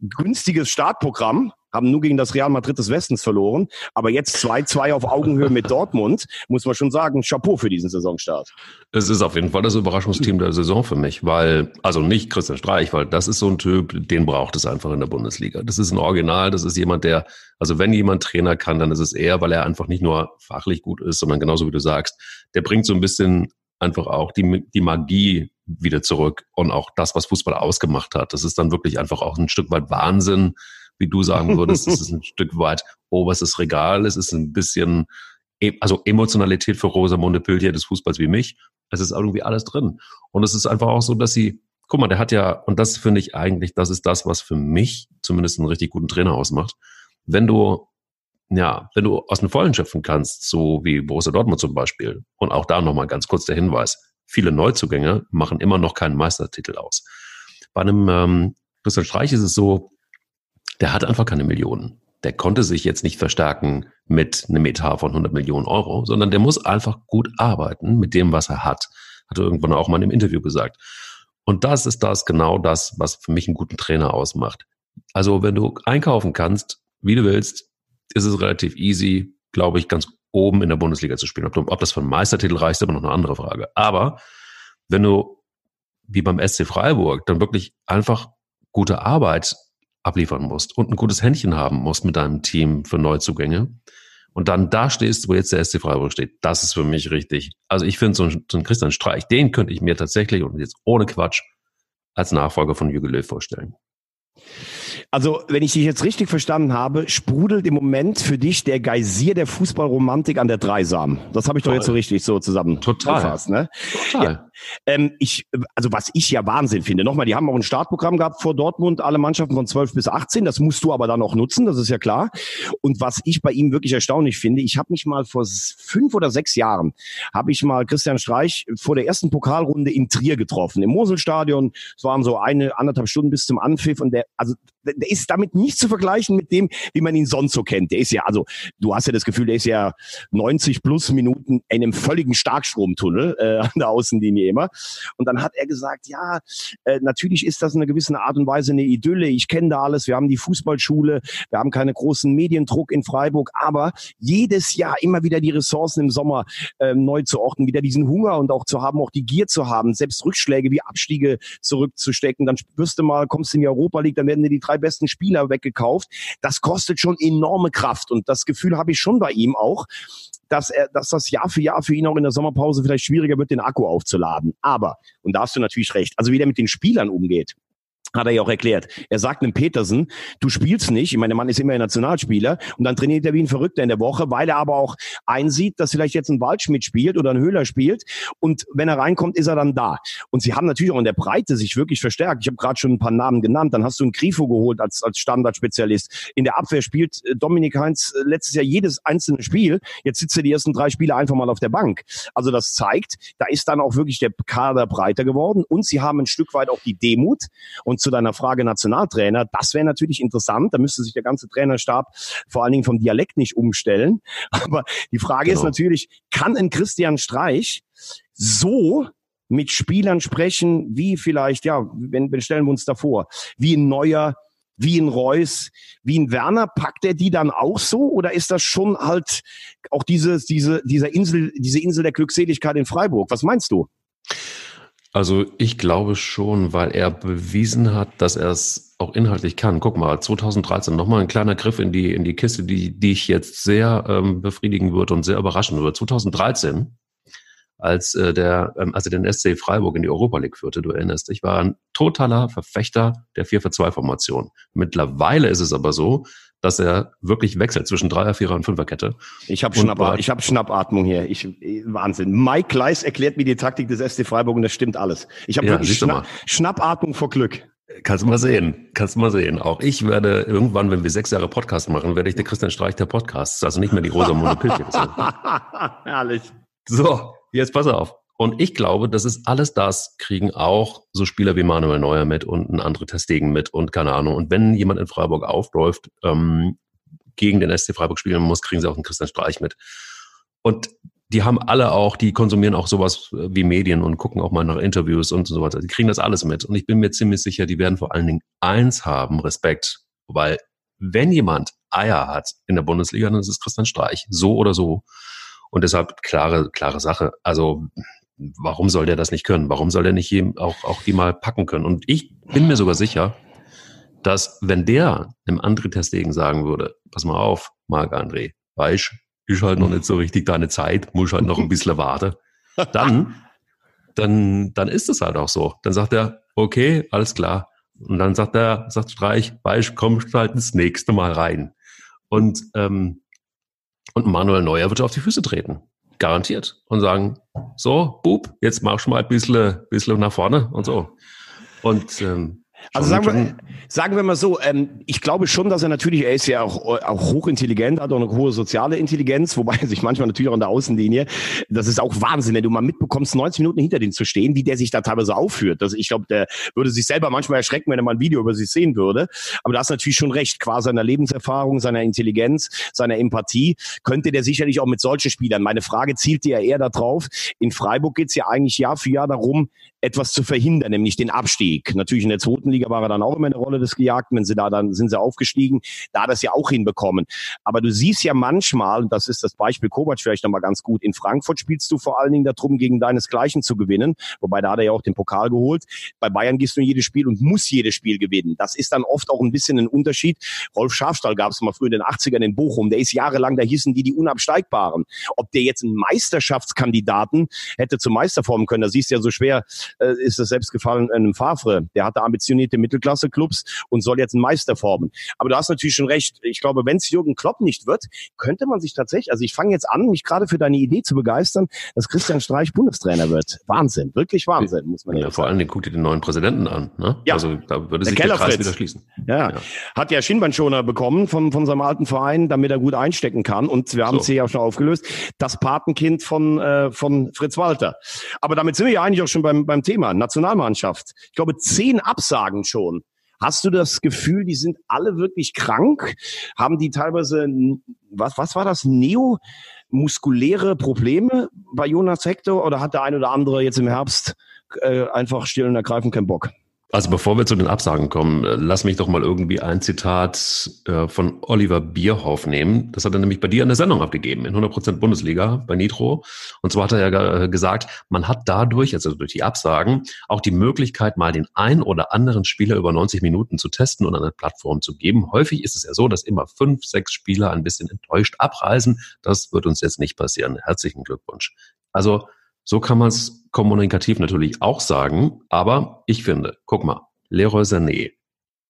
günstiges Startprogramm, haben nur gegen das Real Madrid des Westens verloren, aber jetzt 2-2 auf Augenhöhe mit (laughs) Dortmund, muss man schon sagen, Chapeau für diesen Saisonstart. Es ist auf jeden Fall das Überraschungsteam der Saison für mich, weil, also nicht Christian Streich, weil das ist so ein Typ, den braucht es einfach in der Bundesliga. Das ist ein Original, das ist jemand, der, also wenn jemand Trainer kann, dann ist es er, weil er einfach nicht nur fachlich gut ist, sondern genauso wie du sagst, der bringt so ein bisschen einfach auch die, die Magie wieder zurück und auch das, was Fußball ausgemacht hat. Das ist dann wirklich einfach auch ein Stück weit Wahnsinn, wie du sagen würdest. es (laughs) ist ein Stück weit oberstes Regal. Es ist ein bisschen, e, also Emotionalität für Rosamunde Piltier des Fußballs wie mich. Es ist irgendwie alles drin. Und es ist einfach auch so, dass sie, guck mal, der hat ja, und das finde ich eigentlich, das ist das, was für mich zumindest einen richtig guten Trainer ausmacht. Wenn du ja, wenn du aus den Vollen schöpfen kannst, so wie Borussia Dortmund zum Beispiel, und auch da nochmal ganz kurz der Hinweis, viele Neuzugänge machen immer noch keinen Meistertitel aus. Bei einem ähm, Christian Streich ist es so, der hat einfach keine Millionen. Der konnte sich jetzt nicht verstärken mit einem Etat von 100 Millionen Euro, sondern der muss einfach gut arbeiten mit dem, was er hat. Hat er irgendwann auch mal in einem Interview gesagt. Und das ist das genau das, was für mich einen guten Trainer ausmacht. Also wenn du einkaufen kannst, wie du willst, ist es relativ easy, glaube ich, ganz oben in der Bundesliga zu spielen. Ob, ob das einen Meistertitel reicht, ist aber noch eine andere Frage. Aber wenn du, wie beim SC Freiburg, dann wirklich einfach gute Arbeit abliefern musst und ein gutes Händchen haben musst mit deinem Team für Neuzugänge und dann da stehst, wo jetzt der SC Freiburg steht, das ist für mich richtig. Also ich finde so, so einen Christian Streich, den könnte ich mir tatsächlich und jetzt ohne Quatsch als Nachfolger von Jürgen Löw vorstellen. Also, wenn ich dich jetzt richtig verstanden habe, sprudelt im Moment für dich der Geysir der Fußballromantik an der Dreisam. Das habe ich Toll. doch jetzt so richtig so zusammen Total. gefasst. Ne? Total. Ja. Ähm, ich, also was ich ja Wahnsinn finde, nochmal, die haben auch ein Startprogramm gehabt vor Dortmund, alle Mannschaften von 12 bis 18, das musst du aber dann auch nutzen, das ist ja klar. Und was ich bei ihm wirklich erstaunlich finde, ich habe mich mal vor fünf oder sechs Jahren, habe ich mal Christian Streich vor der ersten Pokalrunde in Trier getroffen, im Moselstadion. Es waren so eine, anderthalb Stunden bis zum Anpfiff und der, also der ist damit nicht zu vergleichen mit dem, wie man ihn sonst so kennt. Der ist ja, also du hast ja das Gefühl, der ist ja 90 plus Minuten in einem völligen Starkstromtunnel äh, an der Außenlinie immer. Und dann hat er gesagt, ja, äh, natürlich ist das in einer gewissen Art und Weise eine Idylle. Ich kenne da alles. Wir haben die Fußballschule, wir haben keine großen Mediendruck in Freiburg, aber jedes Jahr immer wieder die Ressourcen im Sommer äh, neu zu orten, wieder diesen Hunger und auch zu haben, auch die Gier zu haben, selbst Rückschläge wie Abstiege zurückzustecken. Dann wirst du mal, kommst in die Europa League, dann werden dir die besten Spieler weggekauft. Das kostet schon enorme Kraft und das Gefühl habe ich schon bei ihm auch dass er, dass das Jahr für Jahr für ihn auch in der Sommerpause vielleicht schwieriger wird, den Akku aufzuladen. Aber, und da hast du natürlich recht, also wie der mit den Spielern umgeht, hat er ja auch erklärt. Er sagt einem Petersen, du spielst nicht. Ich meine, der Mann ist immer ein Nationalspieler und dann trainiert er wie ein Verrückter in der Woche, weil er aber auch einsieht, dass vielleicht jetzt ein Waldschmidt spielt oder ein Höhler spielt und wenn er reinkommt, ist er dann da. Und sie haben natürlich auch in der Breite sich wirklich verstärkt. Ich habe gerade schon ein paar Namen genannt. Dann hast du einen Grifo geholt als, als Standardspezialist. In der Abwehr spielt äh, Dominik Heinz äh, letztes Jahr jedes einzelne Spiel. Jetzt sitzt er die ersten drei Spiele einfach mal auf der Bank. Also das zeigt, da ist dann auch wirklich der Kader breiter geworden und sie haben ein Stück weit auch die Demut und zu deiner Frage Nationaltrainer, das wäre natürlich interessant. Da müsste sich der ganze Trainerstab vor allen Dingen vom Dialekt nicht umstellen. (laughs) Aber die Frage genau. ist natürlich, kann ein Christian Streich so mit Spielern sprechen, wie vielleicht, ja, wenn, wenn stellen wir uns davor, wie ein neuer, wie ein Reus, wie ein Werner, packt er die dann auch so oder ist das schon halt auch diese, diese, dieser Insel, diese Insel der Glückseligkeit in Freiburg? Was meinst du? Also ich glaube schon, weil er bewiesen hat, dass er es auch inhaltlich kann. Guck mal, 2013 nochmal ein kleiner Griff in die, in die Kiste, die, die ich jetzt sehr ähm, befriedigen würde und sehr überraschen würde. 2013, als äh, der, ähm, als er den SC Freiburg in die Europa League führte, du erinnerst dich, war ein totaler Verfechter der 4-4-2-Formation. Mittlerweile ist es aber so, dass er wirklich wechselt zwischen Dreier, Vierer und Fünferkette. Ich habe Schnapp, ich hab Schnappatmung hier. Ich, Wahnsinn. Mike Gleis erklärt mir die Taktik des SC Freiburg und das stimmt alles. Ich habe ja, wirklich Schna Schnappatmung vor Glück. Kannst du mal sehen. Kannst du mal sehen. Auch ich werde irgendwann, wenn wir sechs Jahre Podcast machen, werde ich der Christian Streich der Podcasts. Also nicht mehr die rosa Monopilche. (laughs) Herrlich. So, jetzt pass auf. Und ich glaube, das ist alles das, kriegen auch so Spieler wie Manuel Neuer mit und ein andere Testegen mit und keine Ahnung. Und wenn jemand in Freiburg aufläuft, ähm, gegen den SC Freiburg spielen muss, kriegen sie auch einen Christian Streich mit. Und die haben alle auch, die konsumieren auch sowas wie Medien und gucken auch mal nach Interviews und so weiter. Die kriegen das alles mit. Und ich bin mir ziemlich sicher, die werden vor allen Dingen eins haben, Respekt. Weil wenn jemand Eier hat in der Bundesliga, dann ist es Christian Streich. So oder so. Und deshalb klare, klare Sache. Also warum soll der das nicht können? Warum soll der nicht auch, auch die mal packen können? Und ich bin mir sogar sicher, dass wenn der einem André Testegen sagen würde, pass mal auf, Marc André, weißt, ist halt noch nicht so richtig deine Zeit, muss halt noch ein bisschen warten, (laughs) dann, dann, dann ist es halt auch so. Dann sagt er, okay, alles klar. Und dann sagt er, sagt Streich, weißt, kommst halt das nächste Mal rein. Und, ähm, und Manuel Neuer wird auf die Füße treten garantiert und sagen, so, Bub, jetzt mach schon mal ein bisschen, bisschen nach vorne und so. Und ähm, also sagen wir, sagen wir mal so, ähm, ich glaube schon, dass er natürlich, er ist ja auch, auch hochintelligent, hat auch eine hohe soziale Intelligenz, wobei er sich manchmal natürlich auch an der Außenlinie, das ist auch Wahnsinn, wenn du mal mitbekommst, 90 Minuten hinter den zu stehen, wie der sich da teilweise aufführt. Das, ich glaube, der würde sich selber manchmal erschrecken, wenn er mal ein Video über sich sehen würde. Aber da hast natürlich schon recht, qua seiner Lebenserfahrung, seiner Intelligenz, seiner Empathie, könnte der sicherlich auch mit solchen Spielern. Meine Frage zielte ja eher darauf, in Freiburg geht's ja eigentlich Jahr für Jahr darum, etwas zu verhindern, nämlich den Abstieg. Natürlich in der zweiten Liga war er dann auch immer eine Rolle des Gejagten, wenn sie da dann sind sie aufgestiegen, da hat er ja auch hinbekommen. Aber du siehst ja manchmal, und das ist das Beispiel Kovac vielleicht nochmal ganz gut, in Frankfurt spielst du vor allen Dingen darum, gegen deinesgleichen zu gewinnen, wobei da hat er ja auch den Pokal geholt. Bei Bayern gehst du in jedes Spiel und muss jedes Spiel gewinnen. Das ist dann oft auch ein bisschen ein Unterschied. Rolf Schafstall gab es mal früher in den 80ern in Bochum, der ist jahrelang, da hießen die die Unabsteigbaren. Ob der jetzt einen Meisterschaftskandidaten hätte zum Meister formen können, da siehst du ja so schwer, äh, ist das selbst gefallen einem Favre. Der hatte ambitionierte Mittelklasse-Clubs und soll jetzt einen Meister formen. Aber du hast natürlich schon recht. Ich glaube, wenn es Jürgen Klopp nicht wird, könnte man sich tatsächlich, also ich fange jetzt an, mich gerade für deine Idee zu begeistern, dass Christian Streich Bundestrainer wird. Wahnsinn, wirklich Wahnsinn, muss man ja, vor allen Dingen guck dir den neuen Präsidenten an. Ne? Ja, also da würde sich der, der Kreis wieder schließen. Ja. ja. hat ja Schienbeinschoner bekommen von, von seinem alten Verein, damit er gut einstecken kann. Und wir haben es so. hier ja schon aufgelöst. Das Patenkind von, äh, von Fritz Walter. Aber damit sind wir ja eigentlich auch schon beim, beim Thema Nationalmannschaft. Ich glaube, zehn Absagen schon. Hast du das Gefühl, die sind alle wirklich krank? Haben die teilweise, was, was war das, Neo? muskuläre Probleme bei Jonas Hector oder hat der ein oder andere jetzt im Herbst äh, einfach still und ergreifend keinen Bock? Also bevor wir zu den Absagen kommen, äh, lass mich doch mal irgendwie ein Zitat äh, von Oliver Bierhoff nehmen. Das hat er nämlich bei dir in der Sendung abgegeben, in 100% Bundesliga bei Nitro. Und zwar hat er ja gesagt, man hat dadurch, also durch die Absagen, auch die Möglichkeit, mal den ein oder anderen Spieler über 90 Minuten zu testen und an eine Plattform zu geben. Häufig ist es ja so, dass immer fünf, sechs Spieler ein bisschen enttäuscht abreisen. Das wird uns jetzt nicht passieren. Herzlichen Glückwunsch. Also so kann man es kommunikativ natürlich auch sagen, aber ich finde, guck mal, Leroy Sané,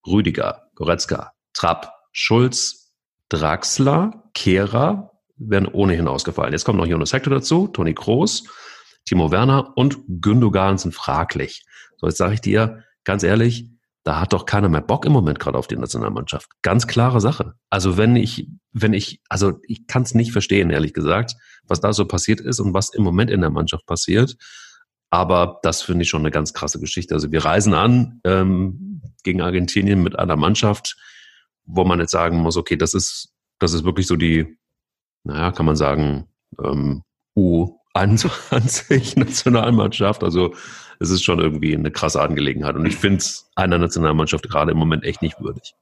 Rüdiger, Goretzka, Trapp, Schulz, Draxler, Kehrer werden ohnehin ausgefallen. Jetzt kommt noch Jonas Hector dazu, Toni Kroos, Timo Werner und Gündogan sind fraglich. So, jetzt sage ich dir ganz ehrlich, da hat doch keiner mehr Bock im Moment gerade auf die Nationalmannschaft. Ganz klare Sache. Also wenn ich, wenn ich, also ich kann es nicht verstehen, ehrlich gesagt, was da so passiert ist und was im Moment in der Mannschaft passiert. Aber das finde ich schon eine ganz krasse Geschichte. Also wir reisen an ähm, gegen Argentinien mit einer Mannschaft, wo man jetzt sagen muss, okay, das ist, das ist wirklich so die, naja, kann man sagen, ähm, U21 (laughs) Nationalmannschaft. Also es ist schon irgendwie eine krasse Angelegenheit. Und ich finde es einer Nationalmannschaft gerade im Moment echt nicht würdig.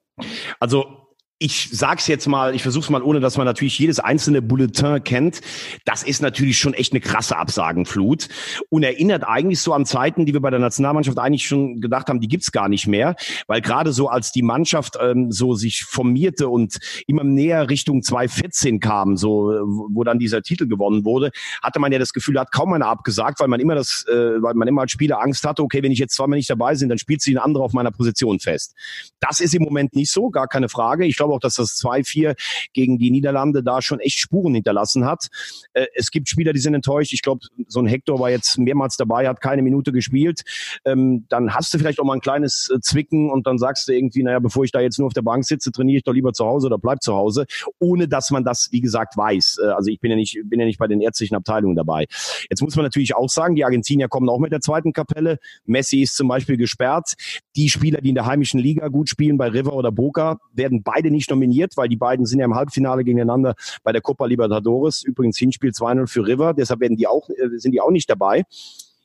Also ich sag's jetzt mal, ich versuch's mal, ohne dass man natürlich jedes einzelne Bulletin kennt. Das ist natürlich schon echt eine krasse Absagenflut und erinnert eigentlich so an Zeiten, die wir bei der Nationalmannschaft eigentlich schon gedacht haben, die gibt's gar nicht mehr, weil gerade so als die Mannschaft ähm, so sich formierte und immer näher Richtung 2014 kam, so wo dann dieser Titel gewonnen wurde, hatte man ja das Gefühl, hat kaum einer abgesagt, weil man immer das, äh, weil man immer als Spieler Angst hatte, okay, wenn ich jetzt zweimal nicht dabei bin, dann spielt sich ein anderer auf meiner Position fest. Das ist im Moment nicht so, gar keine Frage. Ich glaube glaube auch, dass das 2-4 gegen die Niederlande da schon echt Spuren hinterlassen hat. Äh, es gibt Spieler, die sind enttäuscht. Ich glaube, so ein Hector war jetzt mehrmals dabei, hat keine Minute gespielt. Ähm, dann hast du vielleicht auch mal ein kleines äh, Zwicken und dann sagst du irgendwie, naja, bevor ich da jetzt nur auf der Bank sitze, trainiere ich doch lieber zu Hause oder bleib zu Hause, ohne dass man das, wie gesagt, weiß. Äh, also ich bin ja nicht, bin ja nicht bei den ärztlichen Abteilungen dabei. Jetzt muss man natürlich auch sagen, die Argentinier kommen auch mit der zweiten Kapelle. Messi ist zum Beispiel gesperrt. Die Spieler, die in der heimischen Liga gut spielen, bei River oder Boca, werden beide nicht nicht nominiert, weil die beiden sind ja im Halbfinale gegeneinander bei der Copa Libertadores. Übrigens Hinspiel 2-0 für River, deshalb werden die auch, äh, sind die auch nicht dabei.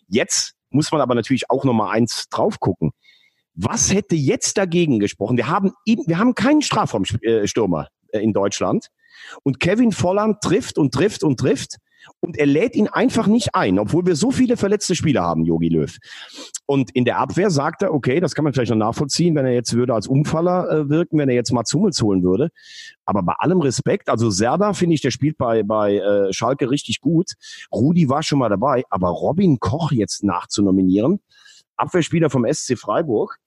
Jetzt muss man aber natürlich auch nochmal eins drauf gucken. Was hätte jetzt dagegen gesprochen? Wir haben, wir haben keinen Strafraumstürmer äh, in Deutschland. Und Kevin Volland trifft und trifft und trifft und er lädt ihn einfach nicht ein, obwohl wir so viele verletzte Spieler haben, Yogi Löw. Und in der Abwehr sagt er, okay, das kann man vielleicht noch nachvollziehen, wenn er jetzt würde als Umfaller äh, wirken, wenn er jetzt mal Hummels holen würde. Aber bei allem Respekt, also Serda finde ich, der spielt bei, bei äh, Schalke richtig gut. Rudi war schon mal dabei, aber Robin Koch jetzt nachzunominieren, Abwehrspieler vom SC Freiburg,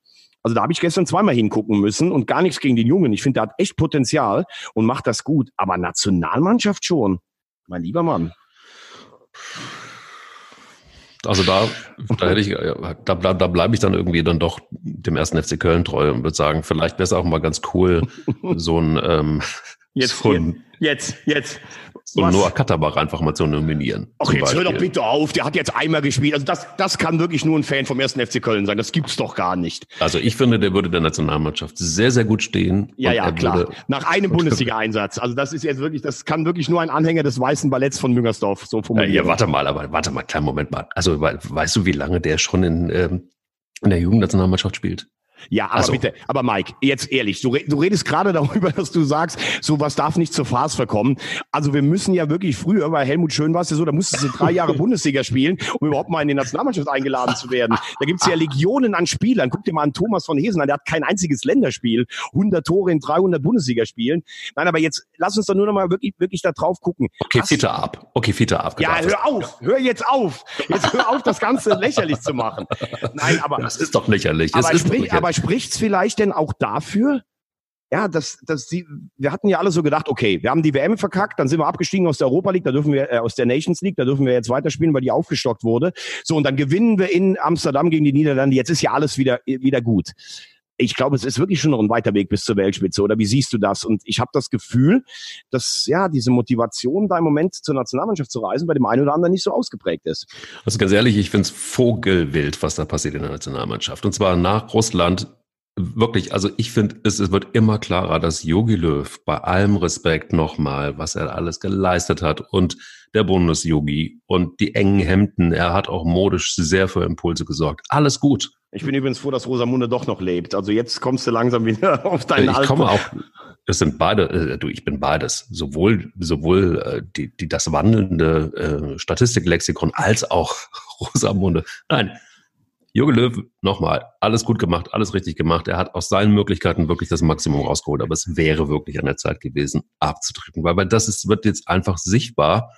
also da habe ich gestern zweimal hingucken müssen und gar nichts gegen den Jungen. Ich finde, der hat echt Potenzial und macht das gut. Aber Nationalmannschaft schon. Mein lieber Mann. Also da, da hätte ich, da, da, da bleibe ich dann irgendwie dann doch dem ersten FC Köln treu und würde sagen, vielleicht wäre es auch mal ganz cool, so ein ähm, Jetzt, ein, jetzt, jetzt. So Was? Noah Katterbach einfach mal zu nominieren. Ach, jetzt Beispiel. hör doch bitte auf. Der hat jetzt einmal gespielt. Also das, das kann wirklich nur ein Fan vom ersten FC Köln sein. Das gibt's doch gar nicht. Also ich finde, der würde der Nationalmannschaft sehr, sehr gut stehen. Ja, ja, klar. Nach einem (laughs) Bundesliga-Einsatz. Also das ist jetzt wirklich, das kann wirklich nur ein Anhänger des weißen Balletts von Müngersdorf so formulieren. Ja, ja, warte mal, aber warte mal, kleinen Moment mal. Also weißt du, wie lange der schon in, ähm, in der Jugendnationalmannschaft spielt? Ja, aber so. bitte, aber Mike, jetzt ehrlich, du, du redest gerade (laughs) darüber, dass du sagst, sowas darf nicht zur Farce verkommen. Also wir müssen ja wirklich früher, bei Helmut Schön war es ja so, da musstest du drei Jahre (laughs) Bundesliga spielen, um überhaupt mal in die Nationalmannschaft eingeladen zu werden. Da gibt's ja Legionen an Spielern. Guck dir mal an Thomas von Hesen an, der hat kein einziges Länderspiel, 100 Tore in 300 Bundesligaspielen. Nein, aber jetzt lass uns doch nur noch mal wirklich, wirklich da drauf gucken. Okay, Fiete ab. Okay, Fiete ab. Ja, hör auf, hör jetzt auf. Jetzt hör auf, das Ganze lächerlich zu machen. Nein, aber. Das ist doch lächerlich. Aber, sprich, aber spricht's vielleicht denn auch dafür, ja, dass, dass sie, wir hatten ja alle so gedacht, okay, wir haben die WM verkackt, dann sind wir abgestiegen aus der Europa League, da dürfen wir, äh, aus der Nations League, da dürfen wir jetzt weiterspielen, weil die aufgestockt wurde. So, und dann gewinnen wir in Amsterdam gegen die Niederlande. Jetzt ist ja alles wieder, wieder gut. Ich glaube, es ist wirklich schon noch ein weiter Weg bis zur Weltspitze. Oder wie siehst du das? Und ich habe das Gefühl, dass ja diese Motivation da im Moment zur Nationalmannschaft zu reisen bei dem einen oder anderen nicht so ausgeprägt ist. Also ganz ehrlich, ich finde es vogelwild, was da passiert in der Nationalmannschaft. Und zwar nach Russland wirklich, also ich finde, es, es wird immer klarer, dass Yogi Löw bei allem Respekt nochmal, was er alles geleistet hat und der Bundesyogi und die engen Hemden, er hat auch modisch sehr für Impulse gesorgt. Alles gut. Ich bin übrigens froh, dass Rosamunde doch noch lebt. Also jetzt kommst du langsam wieder (laughs) auf deinen Ich komme auch, es sind beide, äh, du, ich bin beides. Sowohl, sowohl äh, die, die, das wandelnde äh, Statistiklexikon als auch (laughs) Rosamunde. Nein, Jürgen Löw, nochmal, alles gut gemacht, alles richtig gemacht. Er hat aus seinen Möglichkeiten wirklich das Maximum rausgeholt, aber es wäre wirklich an der Zeit gewesen, abzutreten, weil, weil das ist, wird jetzt einfach sichtbar,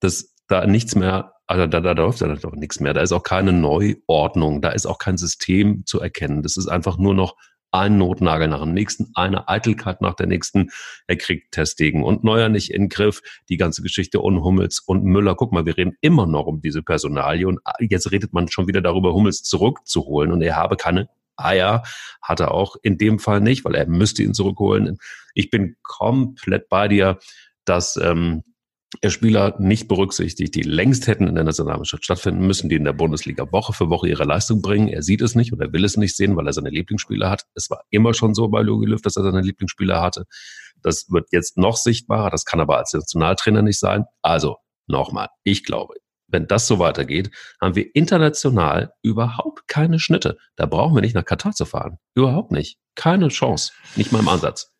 dass da nichts mehr, also da, da, da läuft ja doch nichts mehr. Da ist auch keine Neuordnung, da ist auch kein System zu erkennen. Das ist einfach nur noch ein Notnagel nach dem nächsten, eine Eitelkeit nach der nächsten. Er kriegt Testegen und Neuer nicht in den Griff. Die ganze Geschichte und Hummels und Müller. Guck mal, wir reden immer noch um diese Personalie und jetzt redet man schon wieder darüber, Hummels zurückzuholen und er habe keine Eier. Hat er auch in dem Fall nicht, weil er müsste ihn zurückholen. Ich bin komplett bei dir, dass ähm, Spieler nicht berücksichtigt, die längst hätten in der Nationalmannschaft stattfinden müssen, die in der Bundesliga Woche für Woche ihre Leistung bringen. Er sieht es nicht oder will es nicht sehen, weil er seine Lieblingsspieler hat. Es war immer schon so bei Jogi Löw, dass er seine Lieblingsspieler hatte. Das wird jetzt noch sichtbarer. Das kann aber als Nationaltrainer nicht sein. Also nochmal, ich glaube, wenn das so weitergeht, haben wir international überhaupt keine Schnitte. Da brauchen wir nicht nach Katar zu fahren. Überhaupt nicht. Keine Chance. Nicht mal im Ansatz.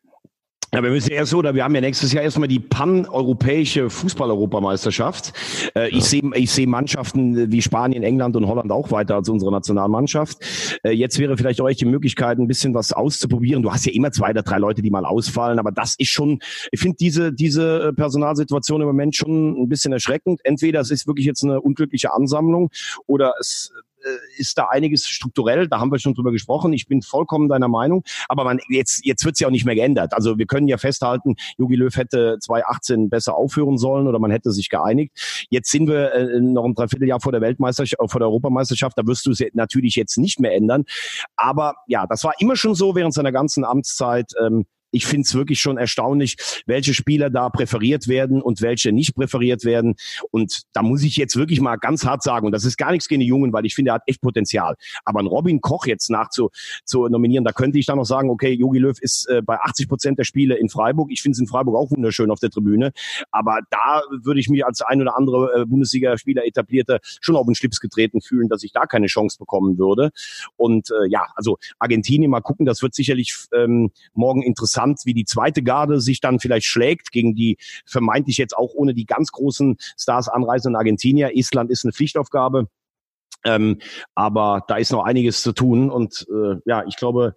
Ja, wir müssen erst so, oder wir haben ja nächstes Jahr erstmal die pan-europäische Fußball-Europameisterschaft. Äh. Ich sehe ich sehe Mannschaften wie Spanien, England und Holland auch weiter als unsere Nationalmannschaft. Äh, jetzt wäre vielleicht euch die Möglichkeit, ein bisschen was auszuprobieren. Du hast ja immer zwei oder drei Leute, die mal ausfallen, aber das ist schon, ich finde diese, diese Personalsituation im Moment schon ein bisschen erschreckend. Entweder es ist wirklich jetzt eine unglückliche Ansammlung oder es äh, ist da einiges strukturell, da haben wir schon drüber gesprochen. Ich bin vollkommen deiner Meinung, aber man, jetzt, jetzt wird es ja auch nicht mehr geändert. Also wir können ja festhalten, Jogi Löw hätte 2018 besser aufhören sollen oder man hätte sich geeinigt. Jetzt sind wir äh, noch ein Dreivierteljahr vor der Weltmeisterschaft, äh, vor der Europameisterschaft, da wirst du es natürlich jetzt nicht mehr ändern. Aber ja, das war immer schon so während seiner ganzen Amtszeit. Ähm, ich finde es wirklich schon erstaunlich, welche Spieler da präferiert werden und welche nicht präferiert werden. Und da muss ich jetzt wirklich mal ganz hart sagen, und das ist gar nichts gegen die Jungen, weil ich finde, er hat echt Potenzial. Aber ein Robin Koch jetzt nach zu, nominieren, da könnte ich dann noch sagen, okay, Jogi Löw ist äh, bei 80 Prozent der Spiele in Freiburg. Ich finde es in Freiburg auch wunderschön auf der Tribüne. Aber da würde ich mich als ein oder andere äh, Bundesligaspieler etablierte schon auf den Schlips getreten fühlen, dass ich da keine Chance bekommen würde. Und äh, ja, also Argentinien mal gucken, das wird sicherlich ähm, morgen interessant interessant, wie die zweite Garde sich dann vielleicht schlägt gegen die vermeintlich jetzt auch ohne die ganz großen Stars anreisenden Argentinier. Island ist eine Pflichtaufgabe. Ähm, aber da ist noch einiges zu tun und äh, ja, ich glaube,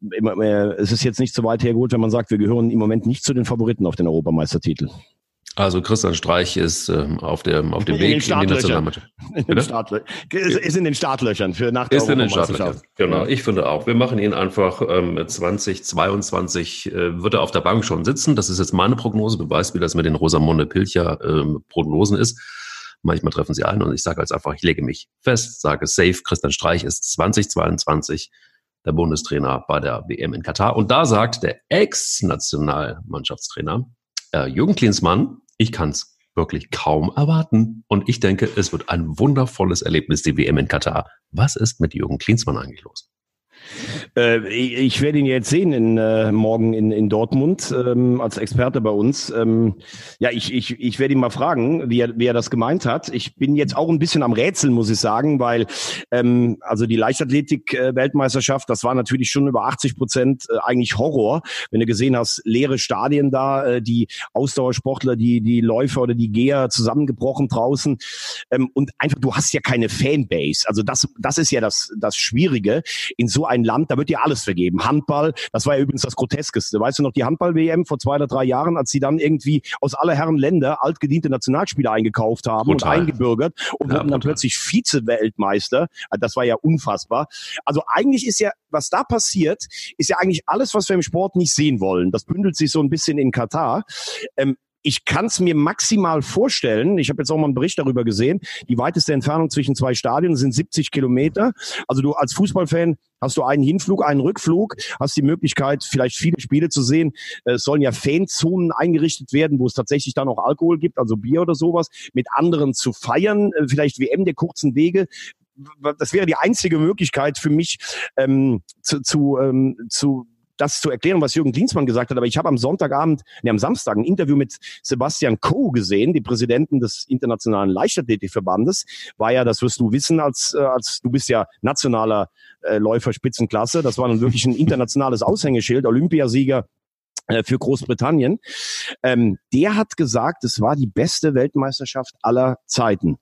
es ist jetzt nicht so weit hergeholt, wenn man sagt, wir gehören im Moment nicht zu den Favoriten auf den Europameistertitel. Also Christian Streich ist ähm, auf, der, auf dem in Weg in die Nationalmannschaft. Ist, ist in den Startlöchern für nach der Ist in den Startlöchern, genau. Ich finde auch. Wir machen ihn einfach ähm, 2022 äh, wird er auf der Bank schon sitzen. Das ist jetzt meine Prognose. Du weißt, wie das mit den Rosamunde Pilcher ähm, Prognosen ist. Manchmal treffen sie ein und ich sage jetzt einfach, ich lege mich fest, sage safe, Christian Streich ist 2022 der Bundestrainer bei der WM in Katar. Und da sagt der Ex-Nationalmannschaftstrainer äh, Jürgen Klinsmann, ich kann es wirklich kaum erwarten. Und ich denke, es wird ein wundervolles Erlebnis, die WM in Katar. Was ist mit Jürgen Klinsmann eigentlich los? Äh, ich werde ihn jetzt sehen in, äh, morgen in, in Dortmund ähm, als Experte bei uns. Ähm, ja, ich, ich, ich werde ihn mal fragen, wie er, wie er das gemeint hat. Ich bin jetzt auch ein bisschen am Rätseln, muss ich sagen, weil ähm, also die Leichtathletik-Weltmeisterschaft, das war natürlich schon über 80 Prozent äh, eigentlich Horror. Wenn du gesehen hast, leere Stadien da, äh, die Ausdauersportler, die, die Läufer oder die Geher zusammengebrochen draußen. Ähm, und einfach, du hast ja keine Fanbase. Also das, das ist ja das, das Schwierige in so ein Land, da wird dir alles vergeben. Handball, das war ja übrigens das Groteskeste. Weißt du noch, die Handball-WM vor zwei oder drei Jahren, als sie dann irgendwie aus aller Herren Länder altgediente Nationalspieler eingekauft haben brutal. und eingebürgert und ja, wurden dann plötzlich Vize-Weltmeister. Das war ja unfassbar. Also eigentlich ist ja, was da passiert, ist ja eigentlich alles, was wir im Sport nicht sehen wollen. Das bündelt sich so ein bisschen in Katar. Ähm, ich kann es mir maximal vorstellen. Ich habe jetzt auch mal einen Bericht darüber gesehen. Die weiteste Entfernung zwischen zwei Stadien sind 70 Kilometer. Also du als Fußballfan hast du einen Hinflug, einen Rückflug, hast die Möglichkeit, vielleicht viele Spiele zu sehen. Es sollen ja Fanzonen eingerichtet werden, wo es tatsächlich dann auch Alkohol gibt, also Bier oder sowas, mit anderen zu feiern, äh, vielleicht WM der kurzen Wege das wäre die einzige Möglichkeit für mich ähm, zu, zu, ähm, zu das zu erklären, was Jürgen Klinsmann gesagt hat, aber ich habe am Sonntagabend, nee, am Samstag ein Interview mit Sebastian Coe gesehen, die Präsidenten des Internationalen Leichtathletikverbandes. War ja, das wirst du wissen, als, äh, als du bist ja nationaler äh, Läufer Spitzenklasse. Das war nun wirklich ein internationales Aushängeschild, Olympiasieger äh, für Großbritannien. Ähm, der hat gesagt, es war die beste Weltmeisterschaft aller Zeiten.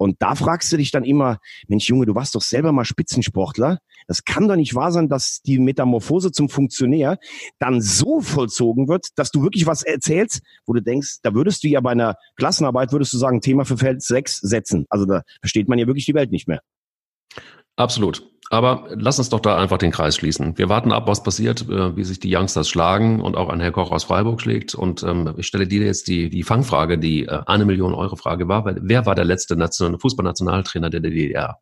Und da fragst du dich dann immer, Mensch Junge, du warst doch selber mal Spitzensportler. Das kann doch nicht wahr sein, dass die Metamorphose zum Funktionär dann so vollzogen wird, dass du wirklich was erzählst, wo du denkst, da würdest du ja bei einer Klassenarbeit, würdest du sagen, Thema für Feld 6 setzen. Also da versteht man ja wirklich die Welt nicht mehr. Absolut. Aber lass uns doch da einfach den Kreis schließen. Wir warten ab, was passiert, äh, wie sich die Youngsters schlagen und auch ein Herr Koch aus Freiburg schlägt. Und ähm, ich stelle dir jetzt die, die Fangfrage, die äh, eine Million Euro Frage war. Wer war der letzte Nation Fußballnationaltrainer der DDR?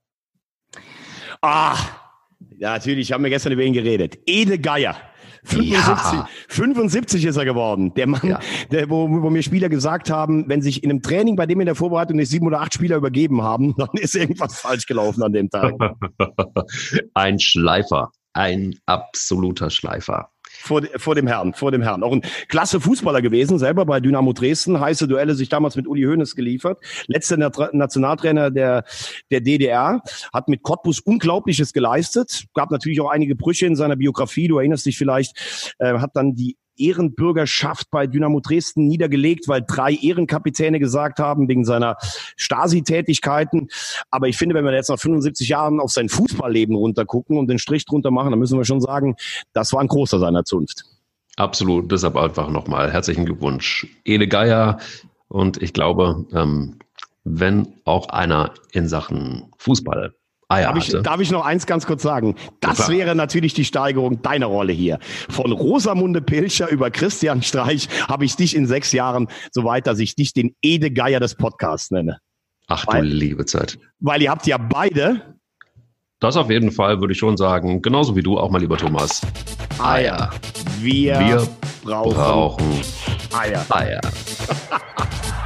Ah, ja, natürlich, haben wir gestern über ihn geredet. Ede Geier. 75, ja. 75 ist er geworden. Der Mann, ja. der, wo, wo mir Spieler gesagt haben, wenn sich in einem Training bei dem in der Vorbereitung nicht sieben oder acht Spieler übergeben haben, (laughs) dann ist irgendwas falsch gelaufen an dem Tag. (laughs) Ein Schleifer. Ein absoluter Schleifer vor, vor dem Herrn, vor dem Herrn. Auch ein klasse Fußballer gewesen, selber bei Dynamo Dresden, heiße Duelle sich damals mit Uli Hoeneß geliefert. Letzter Nationaltrainer der, der DDR, hat mit Cottbus Unglaubliches geleistet, gab natürlich auch einige Brüche in seiner Biografie, du erinnerst dich vielleicht, äh, hat dann die Ehrenbürgerschaft bei Dynamo Dresden niedergelegt, weil drei Ehrenkapitäne gesagt haben, wegen seiner Stasi-Tätigkeiten. Aber ich finde, wenn wir jetzt nach 75 Jahren auf sein Fußballleben runtergucken und den Strich drunter machen, dann müssen wir schon sagen, das war ein großer seiner Zunft. Absolut, deshalb einfach nochmal herzlichen Glückwunsch. Ede Geier und ich glaube, ähm, wenn auch einer in Sachen Fußball Ah, ja, darf, ich, darf ich noch eins ganz kurz sagen? Das ja, wäre natürlich die Steigerung deiner Rolle hier. Von Rosamunde Pilcher über Christian Streich habe ich dich in sechs Jahren so weit, dass ich dich den Ede Geier des Podcasts nenne. Ach weil, du liebe Zeit. Weil ihr habt ja beide. Das auf jeden Fall würde ich schon sagen. Genauso wie du auch mal, lieber Thomas. Eier. Wir, Wir brauchen, brauchen Eier. Eier. (laughs)